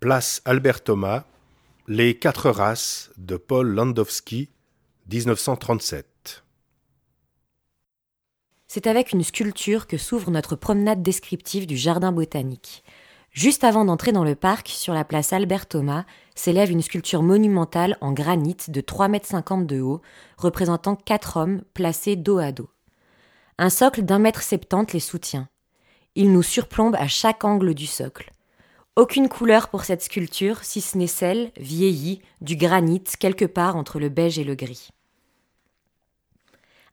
Place Albert Thomas, Les quatre races de Paul Landowski, 1937. C'est avec une sculpture que s'ouvre notre promenade descriptive du jardin botanique. Juste avant d'entrer dans le parc, sur la place Albert Thomas, s'élève une sculpture monumentale en granit de 3,50 m de haut, représentant quatre hommes placés dos à dos. Un socle d'un mètre septante les soutient. Il nous surplombe à chaque angle du socle. Aucune couleur pour cette sculpture, si ce n'est celle, vieillie, du granit quelque part entre le beige et le gris.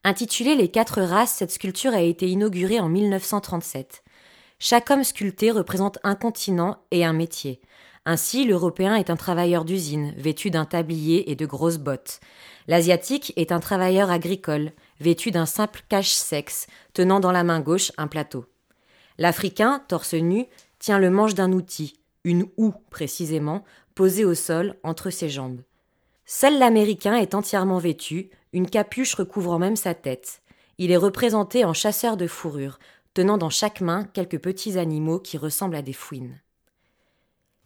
Intitulée Les quatre races, cette sculpture a été inaugurée en 1937. Chaque homme sculpté représente un continent et un métier. Ainsi, l'Européen est un travailleur d'usine, vêtu d'un tablier et de grosses bottes. L'Asiatique est un travailleur agricole, vêtu d'un simple cache-sexe, tenant dans la main gauche un plateau. L'Africain, torse nu, tient le manche d'un outil, une houe précisément, posée au sol entre ses jambes. Seul l'Américain est entièrement vêtu, une capuche recouvrant même sa tête. Il est représenté en chasseur de fourrure, tenant dans chaque main quelques petits animaux qui ressemblent à des fouines.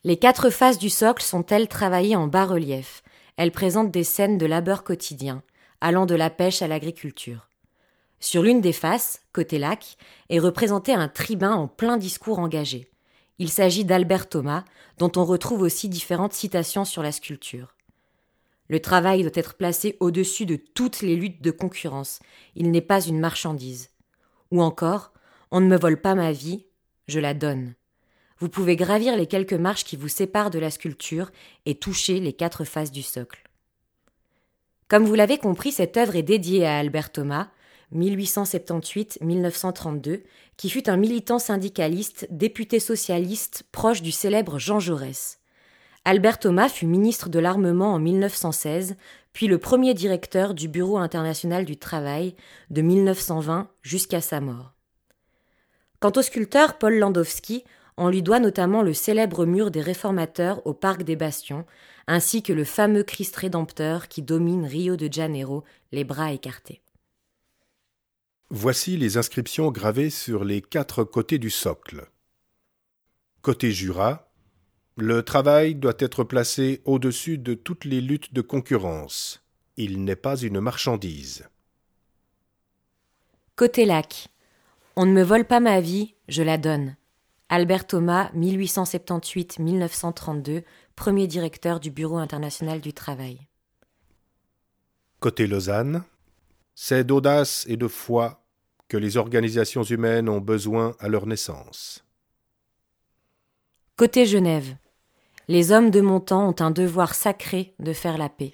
Les quatre faces du socle sont-elles travaillées en bas-relief. Elles présentent des scènes de labeur quotidien, allant de la pêche à l'agriculture. Sur l'une des faces, côté lac, est représenté un tribun en plein discours engagé. Il s'agit d'Albert Thomas, dont on retrouve aussi différentes citations sur la sculpture. Le travail doit être placé au-dessus de toutes les luttes de concurrence. Il n'est pas une marchandise. Ou encore, on ne me vole pas ma vie, je la donne. Vous pouvez gravir les quelques marches qui vous séparent de la sculpture et toucher les quatre faces du socle. Comme vous l'avez compris, cette œuvre est dédiée à Albert Thomas, 1878-1932, qui fut un militant syndicaliste, député socialiste proche du célèbre Jean Jaurès. Albert Thomas fut ministre de l'Armement en 1916, puis le premier directeur du Bureau international du travail de 1920 jusqu'à sa mort. Quant au sculpteur Paul Landowski, on lui doit notamment le célèbre mur des réformateurs au Parc des Bastions, ainsi que le fameux Christ rédempteur qui domine Rio de Janeiro, les bras écartés. Voici les inscriptions gravées sur les quatre côtés du socle. Côté Jura, le travail doit être placé au-dessus de toutes les luttes de concurrence. Il n'est pas une marchandise. Côté lac, on ne me vole pas ma vie, je la donne. Albert Thomas, 1878-1932, premier directeur du Bureau international du travail. Côté Lausanne, c'est d'audace et de foi que les organisations humaines ont besoin à leur naissance. Côté Genève, les hommes de mon temps ont un devoir sacré de faire la paix.